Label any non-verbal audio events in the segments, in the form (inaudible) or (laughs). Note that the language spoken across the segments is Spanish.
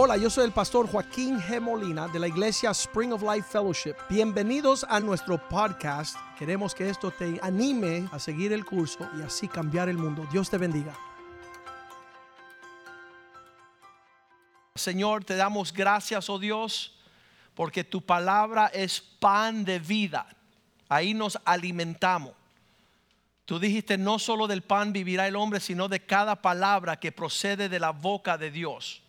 Hola, yo soy el pastor Joaquín G. Molina de la iglesia Spring of Life Fellowship. Bienvenidos a nuestro podcast. Queremos que esto te anime a seguir el curso y así cambiar el mundo. Dios te bendiga. Señor, te damos gracias, oh Dios, porque tu palabra es pan de vida. Ahí nos alimentamos. Tú dijiste, no solo del pan vivirá el hombre, sino de cada palabra que procede de la boca de Dios.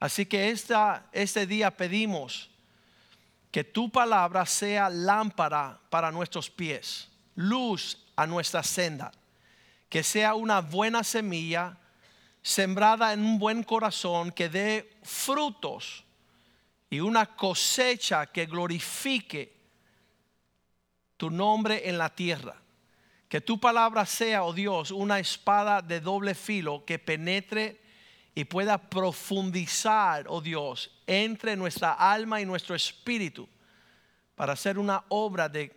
Así que este día pedimos que tu palabra sea lámpara para nuestros pies, luz a nuestra senda, que sea una buena semilla sembrada en un buen corazón que dé frutos y una cosecha que glorifique tu nombre en la tierra. Que tu palabra sea, oh Dios, una espada de doble filo que penetre y pueda profundizar, oh Dios, entre nuestra alma y nuestro espíritu para hacer una obra de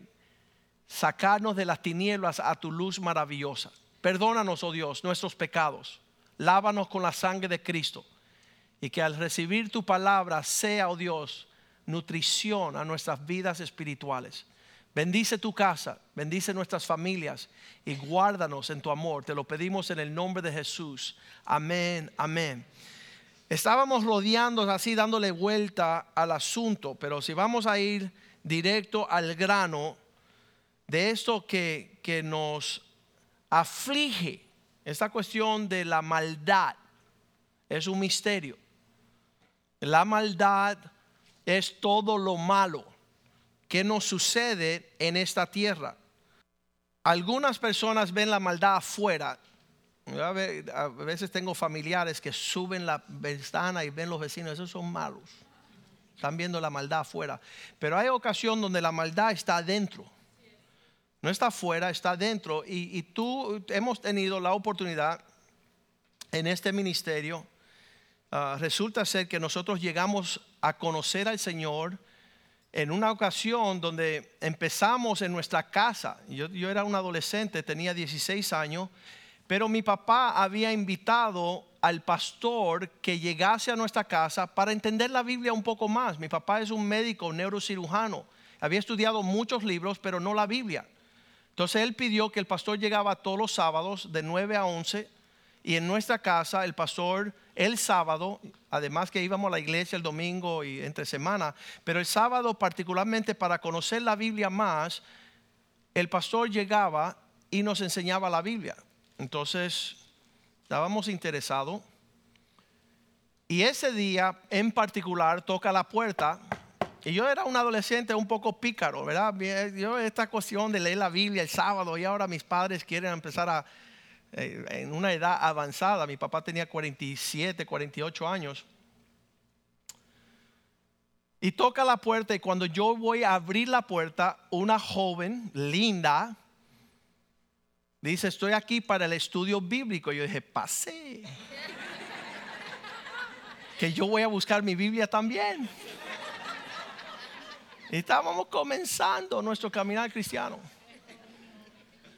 sacarnos de las tinieblas a tu luz maravillosa. Perdónanos, oh Dios, nuestros pecados. Lávanos con la sangre de Cristo. Y que al recibir tu palabra sea, oh Dios, nutrición a nuestras vidas espirituales. Bendice tu casa, bendice nuestras familias y guárdanos en tu amor. Te lo pedimos en el nombre de Jesús. Amén, amén. Estábamos rodeando así, dándole vuelta al asunto, pero si vamos a ir directo al grano de esto que, que nos aflige, esta cuestión de la maldad, es un misterio. La maldad es todo lo malo que nos sucede en esta tierra. Algunas personas ven la maldad afuera. A veces tengo familiares que suben la ventana y ven los vecinos, esos son malos. Están viendo la maldad afuera. Pero hay ocasión donde la maldad está adentro. No está afuera, está adentro. Y, tú hemos tenido la oportunidad en este ministerio. Ah, resulta ser que nosotros llegamos a conocer al Señor en una ocasión donde empezamos en nuestra casa, yo, era un adolescente, tenía 16 años, pero mi papá había invitado al pastor que llegase a nuestra casa para entender la Biblia un poco más. Mi papá es un médico neurocirujano, había estudiado muchos libros, pero no la Biblia. Entonces él pidió que el pastor llegaba todos los sábados de 9 a 11 y en nuestra casa el pastor el sábado, además que íbamos a la iglesia el domingo y entre semana, pero el sábado particularmente para conocer la Biblia más, el pastor llegaba y nos enseñaba la Biblia. Entonces, estábamos interesados. Y ese día en particular toca la puerta. Y yo era un adolescente un poco pícaro, ¿verdad? Yo esta cuestión de leer la Biblia el sábado y ahora mis padres quieren empezar a en una edad avanzada, mi papá tenía 47, 48 años. Y toca la puerta y cuando yo voy a abrir la puerta, una joven linda dice, estoy aquí para el estudio bíblico. Yo dije, pasé. que yo voy a buscar mi Biblia también. Y estábamos comenzando nuestro caminar cristiano.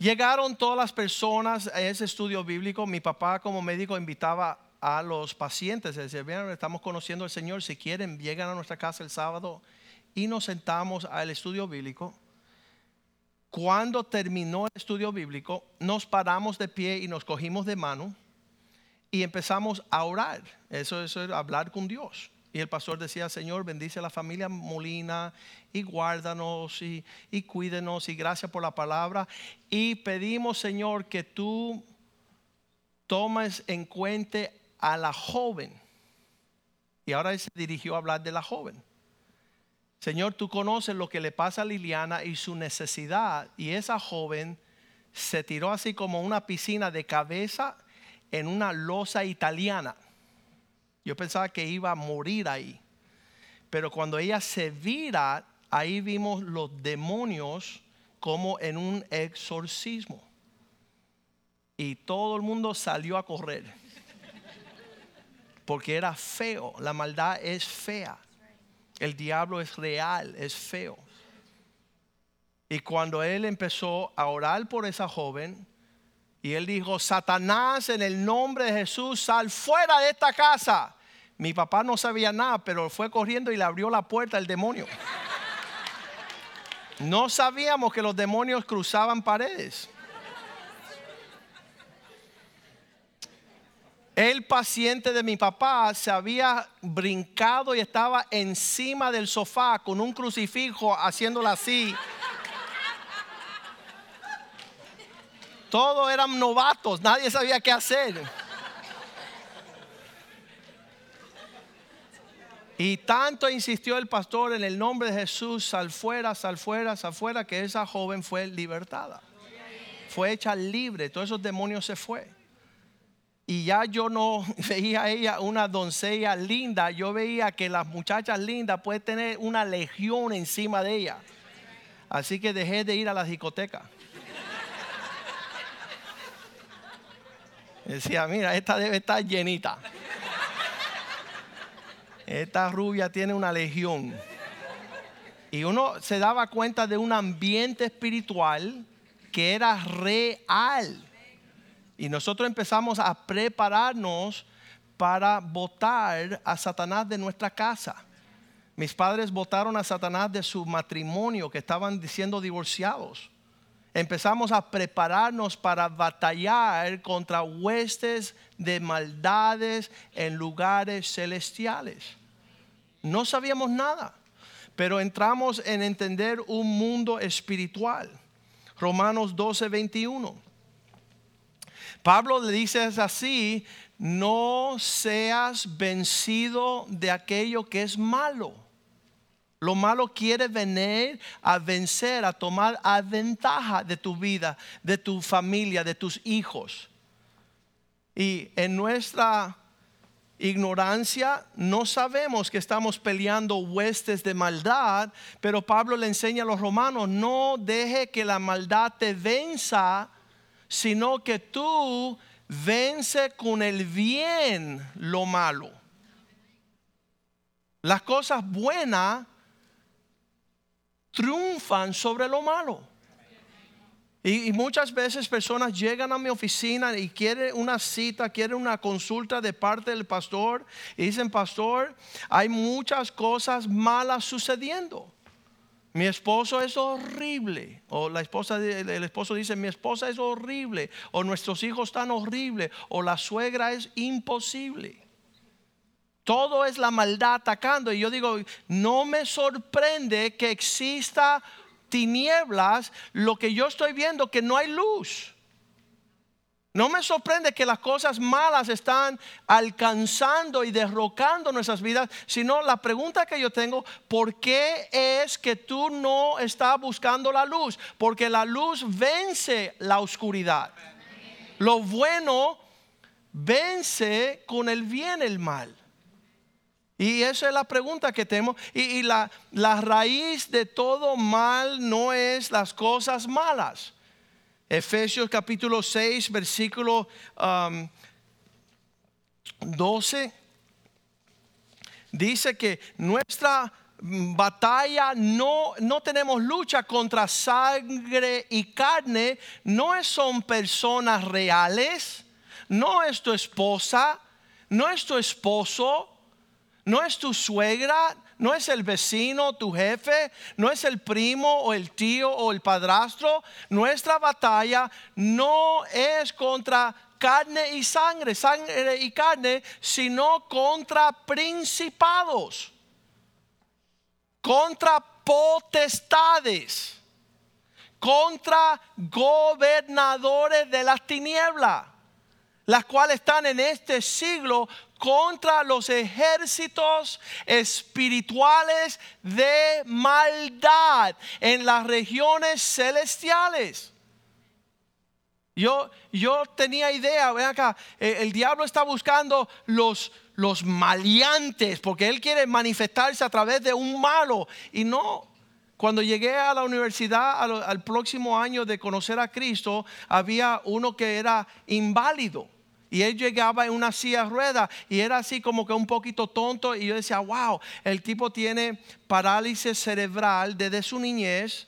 Llegaron todas las personas a ese estudio bíblico. Mi papá como médico invitaba a los pacientes. Decía, bien, estamos conociendo al Señor. Si quieren, llegan a nuestra casa el sábado y nos sentamos al estudio bíblico. Cuando terminó el estudio bíblico, nos paramos de pie y nos cogimos de mano y empezamos a orar. Eso, eso es hablar con Dios. Y el pastor decía, Señor, bendice a la familia Molina y guárdanos y, cuídenos y gracias por la palabra. Y pedimos, Señor, que tú tomes en cuenta a la joven. Y ahora él se dirigió a hablar de la joven. Señor, tú conoces lo que le pasa a Liliana y su necesidad. Y esa joven se tiró así como una piscina de cabeza en una losa italiana. Yo pensaba que iba a morir ahí. Pero cuando ella se vira, ahí vimos los demonios como en un exorcismo. Y todo el mundo salió a correr. Porque era feo. La maldad es fea. El diablo es real, es feo. Y cuando él empezó a orar por esa joven, y él dijo, Satanás, en el nombre de Jesús, sal fuera de esta casa. Mi papá no sabía nada, pero fue corriendo y le abrió la puerta al demonio. No sabíamos que los demonios cruzaban paredes. El paciente de mi papá se había brincado y estaba encima del sofá con un crucifijo haciéndolo así. Todos eran novatos, nadie sabía qué hacer. Y tanto insistió el pastor en el nombre de Jesús, sal fuera, sal fuera, sal fuera, que esa joven fue libertada. Fue hecha libre, todos esos demonios se fue. Y ya yo no (laughs) veía a ella una doncella linda, yo veía que las muchachas lindas pueden tener una legión encima de ella. Así que dejé de ir a la discoteca. Decía, mira, esta debe estar llenita. Esta rubia tiene una legión. Y uno se daba cuenta de un ambiente espiritual que era real. Y nosotros empezamos a prepararnos para votar a Satanás de nuestra casa. Mis padres votaron a Satanás de su matrimonio, que estaban siendo divorciados empezamos a prepararnos para batallar contra huestes de maldades en lugares celestiales. No sabíamos nada, pero entramos en entender un mundo espiritual. Romanos 12, 21. Pablo le dice así, no seas vencido de aquello que es malo lo malo quiere venir a vencer, a tomar a ventaja de tu vida, de tu familia, de tus hijos. Y en nuestra ignorancia no sabemos que estamos peleando huestes de maldad, pero Pablo le enseña a los romanos, no deje que la maldad te venza, sino que tú vence con el bien lo malo. Las cosas buenas triunfan sobre lo malo. Y, muchas veces personas llegan a mi oficina y quieren una cita, quieren una consulta de parte del pastor. Y dicen, pastor, hay muchas cosas malas sucediendo. Mi esposo es horrible. O la esposa, el esposo dice, mi esposa es horrible. O nuestros hijos están horribles. O la suegra es imposible. Todo es la maldad atacando. Y yo digo, no me sorprende que exista tinieblas, lo que yo estoy viendo que no hay luz. No me sorprende que las cosas malas están alcanzando y derrocando nuestras vidas, sino la pregunta que yo tengo, ¿por qué es que tú no estás buscando la luz? Porque la luz vence la oscuridad. Lo bueno vence con el bien el mal. Y esa es la pregunta que tenemos. Y, la, raíz de todo mal no es las cosas malas. Efesios capítulo 6, versículo 12. Um, dice que nuestra batalla no, no tenemos lucha contra sangre y carne. No son personas reales. No es tu esposa. No es tu esposo no es tu suegra, no es el vecino, tu jefe, no es el primo o el tío o el padrastro. Nuestra batalla no es contra carne y sangre, sangre y carne, sino contra principados, contra potestades, contra gobernadores de las tinieblas, las cuales están en este siglo contra los ejércitos espirituales de maldad en las regiones celestiales. Yo, yo tenía idea, ven acá, el, el diablo está buscando los, los maleantes, porque él quiere manifestarse a través de un malo. Y no, cuando llegué a la universidad al, próximo año de conocer a Cristo, había uno que era inválido. Y él llegaba en una silla rueda y era así como que un poquito tonto. Y yo decía, wow, el tipo tiene parálisis cerebral desde su niñez.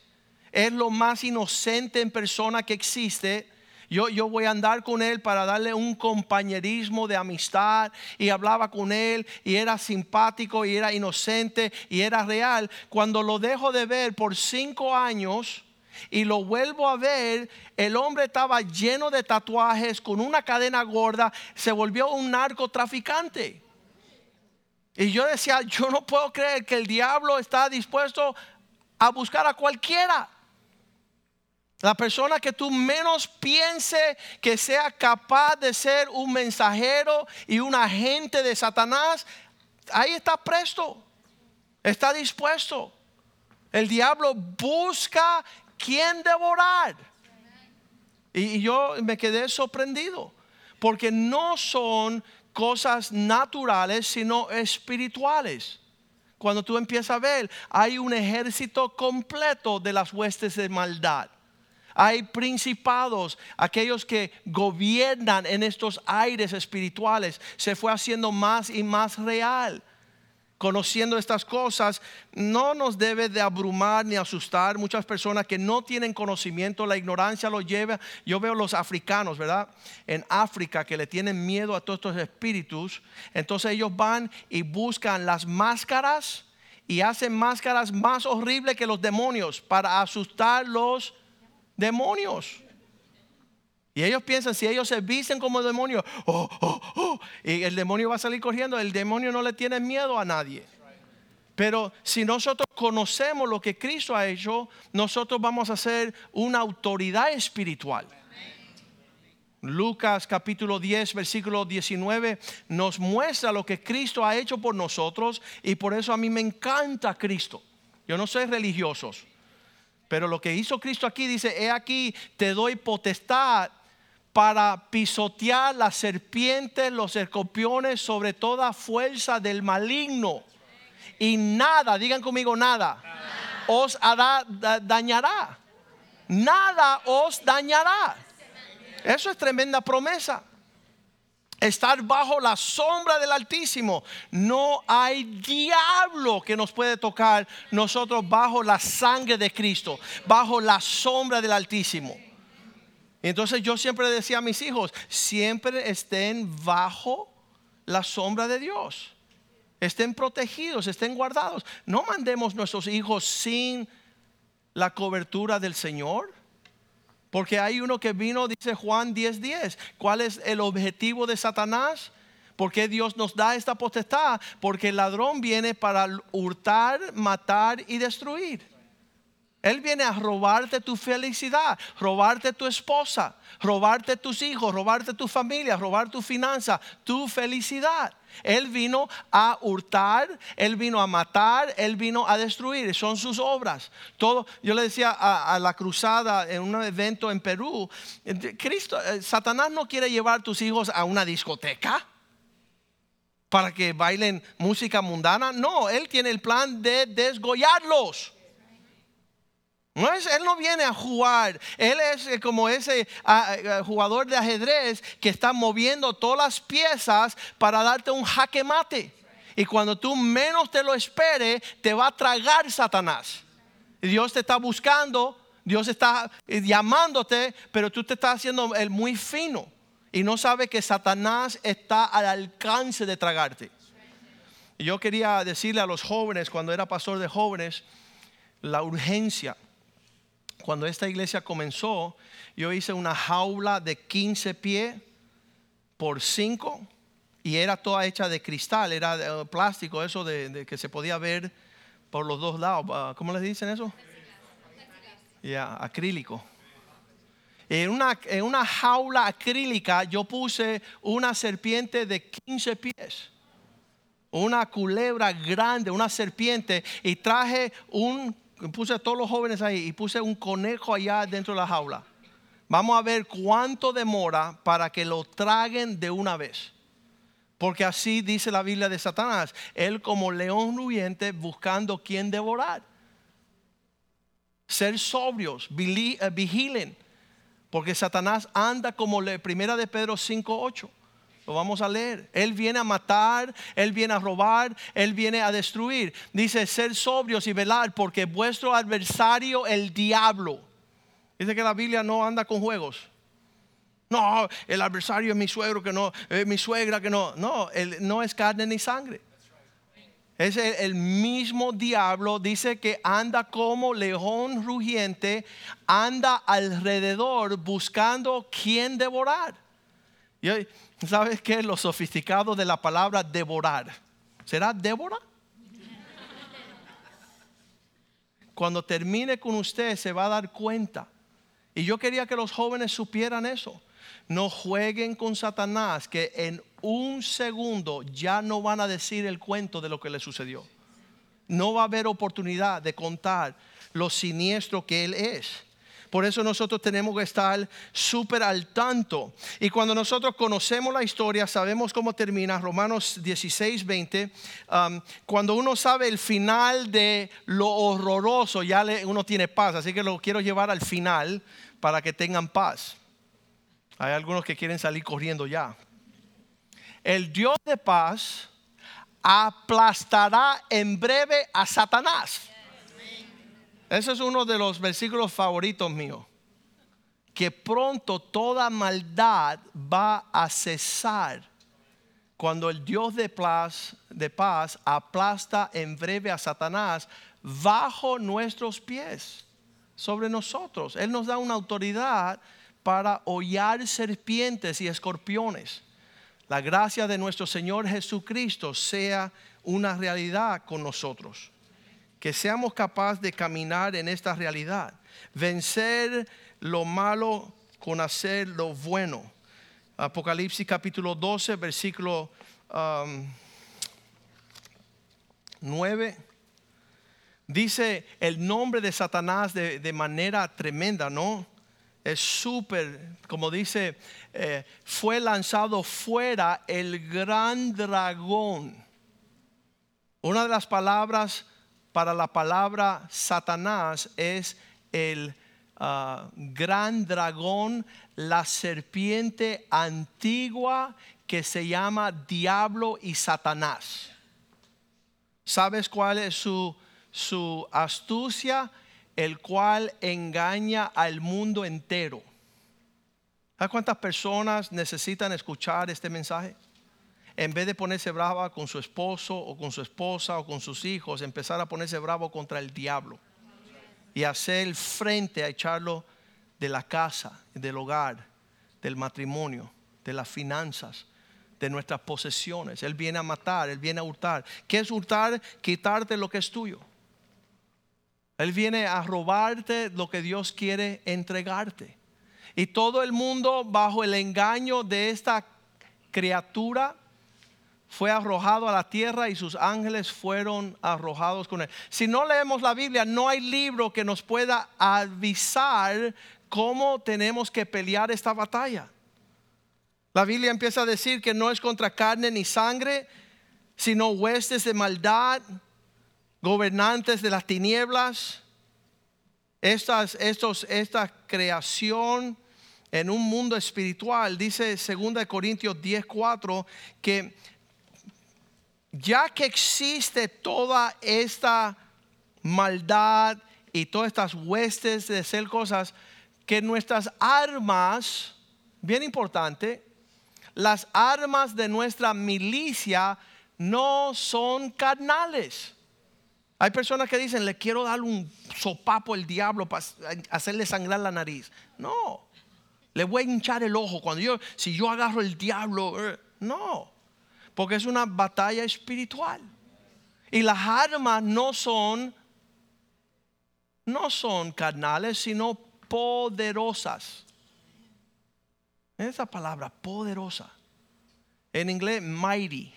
Es lo más inocente en persona que existe. Yo, yo voy a andar con él para darle un compañerismo de amistad y hablaba con él y era simpático y era inocente y era real. Cuando lo dejo de ver por cinco años y lo vuelvo a ver, el hombre estaba lleno de tatuajes, con una cadena gorda, se volvió un narcotraficante. Y yo decía, yo no puedo creer que el diablo está dispuesto a buscar a cualquiera. La persona que tú menos piense que sea capaz de ser un mensajero y un agente de Satanás, ahí está presto, está dispuesto. El diablo busca quien devorar. Y yo me quedé sorprendido, porque no son cosas naturales, sino espirituales. Cuando tú empiezas a ver, hay un ejército completo de las huestes de maldad. Hay principados, aquellos que gobiernan en estos aires espirituales. Se fue haciendo más y más real conociendo estas cosas, no nos debe de abrumar ni asustar. Muchas personas que no tienen conocimiento, la ignorancia los lleva. Yo veo los africanos, ¿verdad? En África que le tienen miedo a todos estos espíritus. Entonces ellos van y buscan las máscaras y hacen máscaras más horribles que los demonios para asustar los demonios. Y ellos piensan, si ellos se visten como demonios, oh, oh, oh, y el demonio va a salir corriendo, el demonio no le tiene miedo a nadie. Pero si nosotros conocemos lo que Cristo ha hecho, nosotros vamos a ser una autoridad espiritual. Lucas capítulo 10, versículo 19 nos muestra lo que Cristo ha hecho por nosotros y por eso a mí me encanta Cristo. Yo no soy religioso, pero lo que hizo Cristo aquí dice, he aquí, te doy potestad para pisotear las serpientes, los escorpiones, sobre toda fuerza del maligno. Y nada, digan conmigo nada, os hará, dañará. Nada os dañará. Eso es tremenda promesa. Estar bajo la sombra del Altísimo. No hay diablo que nos puede tocar nosotros bajo la sangre de Cristo, bajo la sombra del Altísimo. Entonces yo siempre decía a mis hijos, siempre estén bajo la sombra de Dios. Estén protegidos, estén guardados. No mandemos nuestros hijos sin la cobertura del Señor. Porque hay uno que vino, dice Juan 10:10. 10, ¿Cuál es el objetivo de Satanás? ¿Por qué Dios nos da esta potestad? Porque el ladrón viene para hurtar, matar y destruir. Él viene a robarte tu felicidad, robarte tu esposa, robarte tus hijos, robarte tu familia, robar tu finanza, tu felicidad. Él vino a hurtar, él vino a matar, él vino a destruir. Son sus obras. Todo. Yo le decía a, la cruzada en un evento en Perú, Cristo, eh, Satanás no quiere llevar tus hijos a una discoteca para que bailen música mundana. No, él tiene el plan de desgollarlos. No él no viene a jugar. Él es eh, como ese ah, eh, jugador de ajedrez que está moviendo todas las piezas para darte un jaque mate. Y cuando tú menos te lo esperes, te va a tragar Satanás. Dios te está buscando, Dios está eh, llamándote, pero tú te estás haciendo el muy fino. Y no sabes que Satanás está al alcance de tragarte. Yo quería decirle a los jóvenes, cuando era pastor de jóvenes, la urgencia cuando esta iglesia comenzó, yo hice una jaula de 15 pies por 5 y era toda hecha de cristal, era de eh, plástico, eso de, que se podía ver por los dos lados. Ah, ¿Cómo les dicen eso? Ya, acrílico. En una, en una jaula acrílica yo puse una serpiente de 15 pies una culebra grande, una serpiente, y traje un puse a todos los jóvenes ahí y puse un conejo allá dentro de la jaula. Vamos a ver cuánto demora para que lo traguen de una vez. Porque así dice la Biblia de Satanás. Él como león rugiente buscando quien devorar. Ser sobrios, eh, vigilen. Porque Satanás anda como la primera de Pedro 5.8. Lo vamos a leer. Él viene a matar, Él viene a robar, Él viene a destruir. Dice, ser sobrios y velar porque vuestro adversario, el diablo. Dice que la Biblia no anda con juegos. No, el adversario es mi suegro que no, es mi suegra que no. No, él no es carne ni sangre. Es el, mismo diablo, dice que anda como león rugiente, anda alrededor buscando quien devorar. Y ¿Sabes qué? Lo sofisticado de la palabra devorar. ¿Será Débora? Cuando termine con usted se va a dar cuenta. Y yo quería que los jóvenes supieran eso. No jueguen con Satanás, que en un segundo ya no van a decir el cuento de lo que le sucedió. No va a haber oportunidad de contar lo siniestro que él es. Por eso nosotros tenemos que estar súper al tanto. Y cuando nosotros conocemos la historia, sabemos cómo termina, Romanos 16, 20, um, cuando uno sabe el final de lo horroroso, ya uno tiene paz. Así que lo quiero llevar al final para que tengan paz. Hay algunos que quieren salir corriendo ya. El Dios de paz aplastará en breve a Satanás. Ese es uno de los versículos favoritos míos. Que pronto toda maldad va a cesar cuando el Dios de paz, de paz aplasta en breve a Satanás bajo nuestros pies, sobre nosotros. Él nos da una autoridad para hollar serpientes y escorpiones. La gracia de nuestro Señor Jesucristo sea una realidad con nosotros. Que seamos capaces de caminar en esta realidad. Vencer lo malo con hacer lo bueno. Apocalipsis capítulo 12, versículo 9. Um, Dice el nombre de Satanás de, de manera tremenda, ¿no? es súper, como dice, eh, fue lanzado fuera el gran dragón. Una de las palabras para la palabra Satanás es el ah, gran dragón, la serpiente antigua que se llama diablo y Satanás. ¿Sabes cuál es su, su astucia? el cual engaña al mundo entero. ¿Sabes cuántas personas necesitan escuchar este mensaje? En vez de ponerse brava con su esposo o con su esposa o con sus hijos, empezar a ponerse bravo contra el diablo y hacer frente a echarlo de la casa, del hogar, del matrimonio, de las finanzas, de nuestras posesiones. Él viene a matar, Él viene a hurtar. ¿Qué es hurtar? Quitarte lo que es tuyo. Él viene a robarte lo que Dios quiere entregarte. Y todo el mundo bajo el engaño de esta criatura fue arrojado a la tierra y sus ángeles fueron arrojados con él. Si no leemos la Biblia, no hay libro que nos pueda avisar cómo tenemos que pelear esta batalla. La Biblia empieza a decir que no es contra carne ni sangre, sino huestes de maldad gobernantes de las tinieblas, estas, estos, esta creación en un mundo espiritual, dice 2 Corintios 10:4 que ya que existe toda esta maldad y todas estas huestes de hacer cosas, que nuestras armas, bien importante, las armas de nuestra milicia no son carnales. Hay personas que dicen, le quiero dar un sopapo al diablo para hacerle sangrar la nariz. No, le voy a hinchar el ojo cuando yo, si yo agarro el diablo, eh, no, porque es una batalla espiritual. Y las armas no son, no son carnales, sino poderosas. Esa palabra, poderosa. En inglés, mighty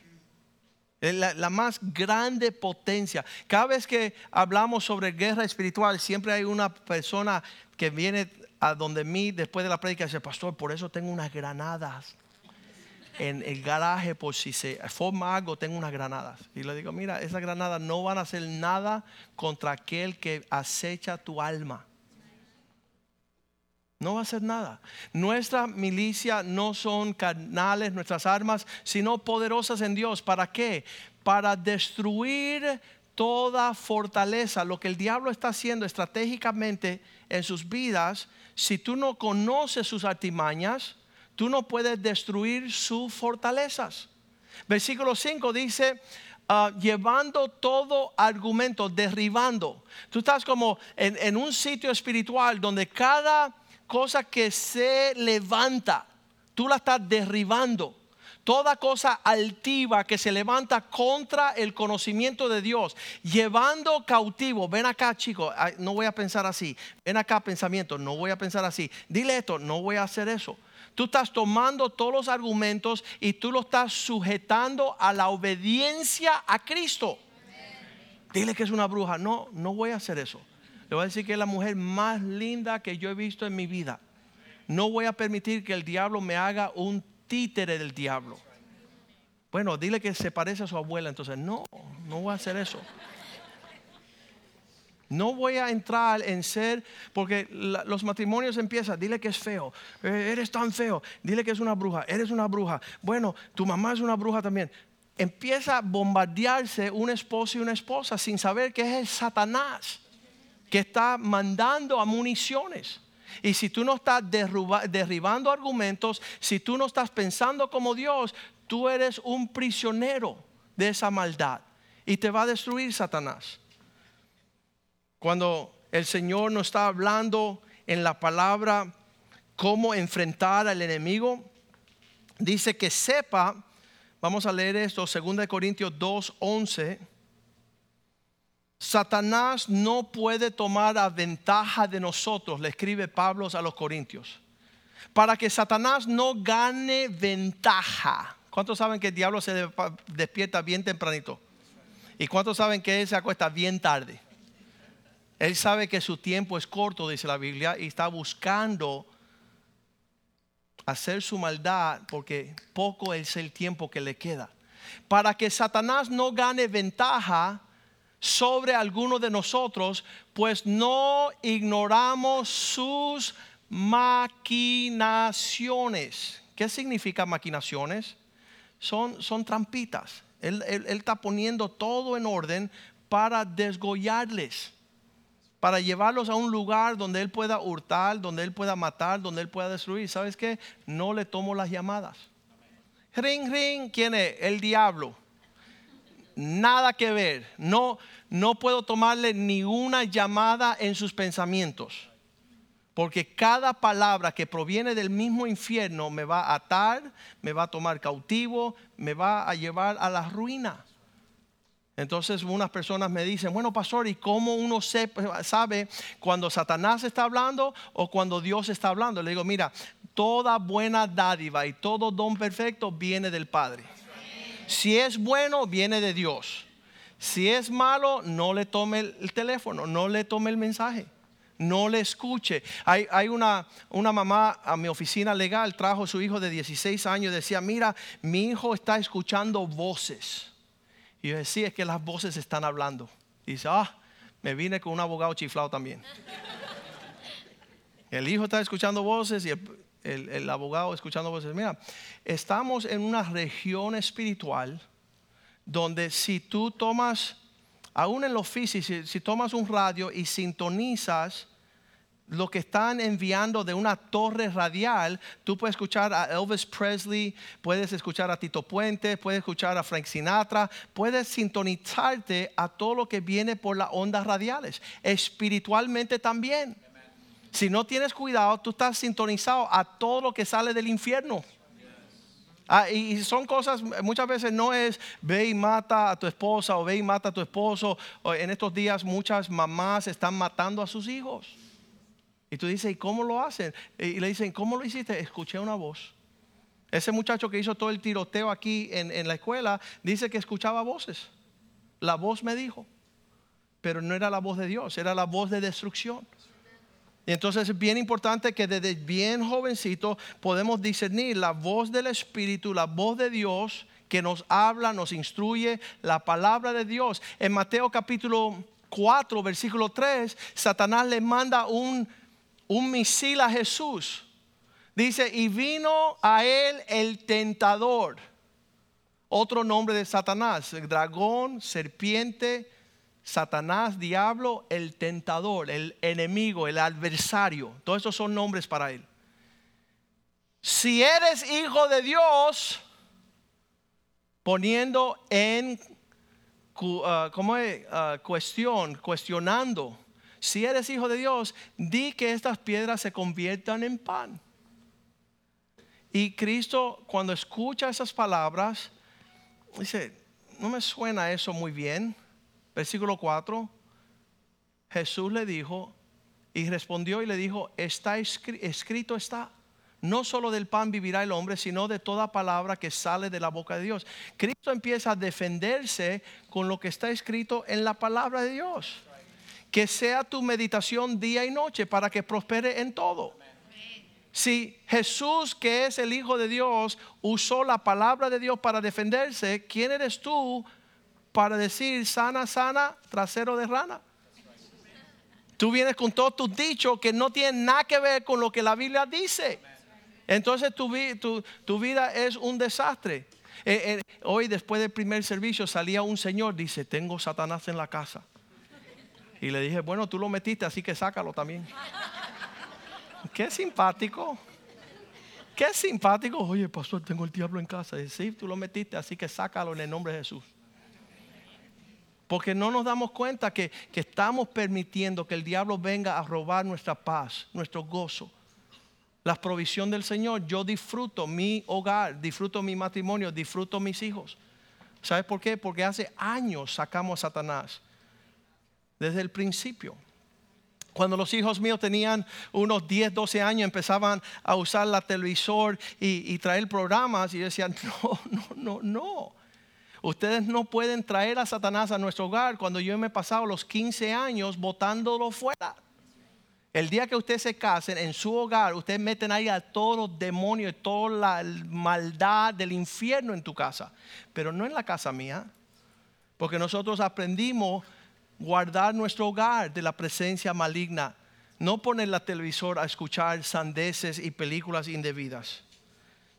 la, más grande potencia. Cada vez que hablamos sobre guerra espiritual, siempre hay una persona que viene a donde mí después de la prédica y dice, pastor, por eso tengo unas granadas en el garaje, por si se forma algo, tengo unas granadas. Y le digo, mira, esas granadas no van a hacer nada contra aquel que acecha tu alma. No va a hacer nada. Nuestra milicia no son carnales, nuestras armas, sino poderosas en Dios. ¿Para qué? Para destruir toda fortaleza. Lo que el diablo está haciendo estratégicamente en sus vidas, si tú no conoces sus artimañas, tú no puedes destruir sus fortalezas. Versículo 5 dice, ah, llevando todo argumento, derribando. Tú estás como en, en un sitio espiritual donde cada cosa que se levanta, tú la estás derribando toda cosa altiva que se levanta contra el conocimiento de Dios, llevando cautivo, ven acá chicos, no voy a pensar así, ven acá pensamiento, no voy a pensar así, dile esto, no voy a hacer eso. Tú estás tomando todos los argumentos y tú lo estás sujetando a la obediencia a Cristo. Dile que es una bruja. No, no voy a hacer eso. Le voy a decir que es la mujer más linda que yo he visto en mi vida. No voy a permitir que el diablo me haga un títere del diablo. Bueno, dile que se parece a su abuela. Entonces, no, no voy a hacer eso. No voy a entrar en ser, porque los matrimonios empiezan, dile que es feo, eh, eres tan feo, dile que es una bruja, eres una bruja. Bueno, tu mamá es una bruja también. Empieza a bombardearse un esposo y una esposa sin saber que es el Satanás que está mandando a municiones. Y si tú no estás derribando argumentos, si tú no estás pensando como Dios, tú eres un prisionero de esa maldad y te va a destruir Satanás. Cuando el Señor nos está hablando en la palabra cómo enfrentar al enemigo, dice que sepa, vamos a leer esto, 2 Corintios 2, 11 Satanás no puede tomar a ventaja de nosotros, le escribe Pablo a los Corintios. Para que Satanás no gane ventaja. ¿Cuántos saben que el diablo se despierta bien tempranito? ¿Y cuántos saben que él se acuesta bien tarde? Él sabe que su tiempo es corto, dice la Biblia, y está buscando hacer su maldad porque poco es el tiempo que le queda. Para que Satanás no gane ventaja, sobre alguno de nosotros, pues no ignoramos sus maquinaciones. ¿Qué significa maquinaciones? Son, son trampitas. Él, él, está poniendo todo en orden para desgollarles, para llevarlos a un lugar donde Él pueda hurtar, donde Él pueda matar, donde Él pueda destruir. ¿Sabes qué? No le tomo las llamadas. Ring, ring, ¿quién es? El diablo nada que ver. No, no puedo tomarle ni una llamada en sus pensamientos. Porque cada palabra que proviene del mismo infierno me va a atar, me va a tomar cautivo, me va a llevar a la ruina. Entonces unas personas me dicen, bueno pastor, ¿y cómo uno sabe cuando Satanás está hablando o cuando Dios está hablando? Le digo, mira, toda buena dádiva y todo don perfecto viene del Padre. Si es bueno, viene de Dios. Si es malo, no le tome el teléfono, no le tome el mensaje, no le escuche. Hay, una, mamá a mi oficina legal, trajo a su hijo de 16 años decía, mira, mi hijo está escuchando voces. Y yo decía, es que las voces están hablando. Y dice, ah, me vine con un abogado chiflado también. El hijo está escuchando voces y el, el, abogado escuchando voces, mira, estamos en una región espiritual donde si tú tomas, aún en los físicos, si, tomas un radio y sintonizas lo que están enviando de una torre radial, tú puedes escuchar a Elvis Presley, puedes escuchar a Tito Puente, puedes escuchar a Frank Sinatra, puedes sintonizarte a todo lo que viene por las ondas radiales, espiritualmente también. Si no tienes cuidado, tú estás sintonizado a todo lo que sale del infierno. Ah, y son cosas, muchas veces no es ve y mata a tu esposa o ve y mata a tu esposo. en estos días muchas mamás están matando a sus hijos. Y tú dices, ¿y cómo lo hacen? Y le dicen, ¿cómo lo hiciste? Escuché una voz. Ese muchacho que hizo todo el tiroteo aquí en, en la escuela dice que escuchaba voces. La voz me dijo, pero no era la voz de Dios, era la voz de destrucción. Y entonces es bien importante que desde bien jovencito podemos discernir la voz del Espíritu, la voz de Dios que nos habla, nos instruye, la palabra de Dios. En Mateo capítulo 4, versículo 3, Satanás le manda un, un misil a Jesús. Dice, y vino a él el tentador. Otro nombre de Satanás, dragón, serpiente, Satanás, diablo, el tentador, el enemigo, el adversario. Todos esos son nombres para él. Si eres hijo de Dios, poniendo en uh, ¿cómo es? Uh, cuestión, cuestionando. Si eres hijo de Dios, di que estas piedras se conviertan en pan. Y Cristo, cuando escucha esas palabras, dice, no me suena eso muy bien. Versículo 4, Jesús le dijo, y respondió y le dijo, está escrito está. No solo del pan vivirá el hombre, sino de toda palabra que sale de la boca de Dios. Cristo empieza a defenderse con lo que está escrito en la palabra de Dios. Que sea tu meditación día y noche para que prospere en todo. Si Jesús, que es el Hijo de Dios, usó la palabra de Dios para defenderse, ¿quién eres tú para decir sana, sana, trasero de rana? Tú vienes con todos tus dichos que no tienen nada que ver con lo que la Biblia dice. Entonces tu, vida es un desastre. Eh, eh, hoy después del primer servicio salía un señor, dice, tengo Satanás en la casa. Y le dije, bueno, tú lo metiste, así que sácalo también. (laughs) Qué simpático. Qué simpático. Oye, pastor, tengo el diablo en casa. Y, sí, tú lo metiste, así que sácalo en el nombre de Jesús. Porque no nos damos cuenta que, que estamos permitiendo que el diablo venga a robar nuestra paz, nuestro gozo, la provisión del Señor. Yo disfruto mi hogar, disfruto mi matrimonio, disfruto mis hijos. ¿Sabes por qué? Porque hace años sacamos a Satanás. Desde el principio. Cuando los hijos míos tenían unos 10, 12 años, empezaban a usar la televisor y, y traer programas y decían, (laughs) no, no, no, no. Ustedes no pueden traer a Satanás a nuestro hogar cuando yo me he pasado los 15 años botándolo fuera. El día que ustedes se casen en su hogar, ustedes meten ahí a todos los demonios, toda la maldad del infierno en tu casa, pero no en la casa mía, porque nosotros aprendimos guardar nuestro hogar de la presencia maligna, no poner la televisor a escuchar sandeces y películas indebidas,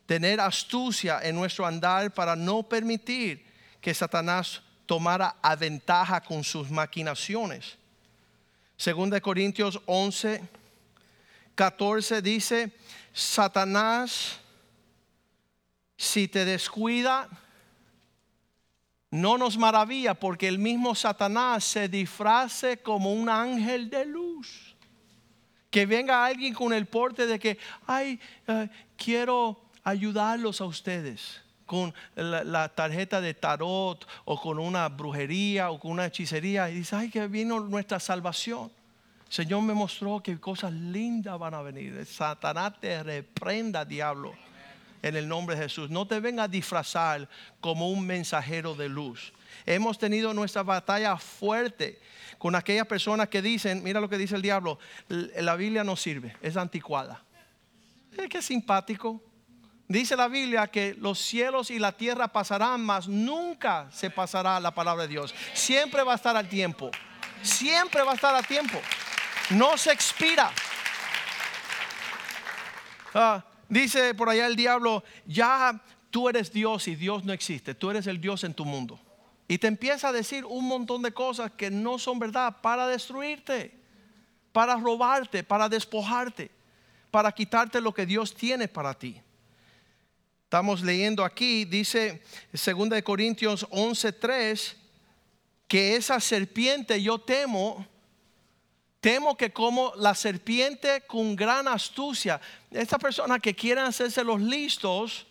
tener astucia en nuestro andar para no permitir que Satanás tomara a ventaja con sus maquinaciones. Segunda de Corintios 11, 14 dice, Satanás, si te descuida, no nos maravilla porque el mismo Satanás se disfrace como un ángel de luz. Que venga alguien con el porte de que, ay, eh, quiero ayudarlos a ustedes con la, tarjeta de tarot o con una brujería o con una hechicería y dice, ay, que vino nuestra salvación. Señor me mostró que cosas lindas van a venir. Satanás te reprenda, diablo, en el nombre de Jesús. No te venga a disfrazar como un mensajero de luz. Hemos tenido nuestra batalla fuerte con aquellas personas que dicen, mira lo que dice el diablo, la Biblia no sirve, es anticuada. Es que simpático. Dice la Biblia que los cielos y la tierra pasarán, mas nunca se pasará la palabra de Dios. Siempre va a estar al tiempo. Siempre va a estar a tiempo. No se expira. Ah, dice por allá el diablo, ya tú eres Dios y Dios no existe. Tú eres el Dios en tu mundo. Y te empieza a decir un montón de cosas que no son verdad para destruirte, para robarte, para despojarte, para quitarte lo que Dios tiene para ti. Estamos leyendo aquí, dice 2 Corintios 11:3, que esa serpiente yo temo, temo que como la serpiente con gran astucia, esta persona que quieren hacerse los listos,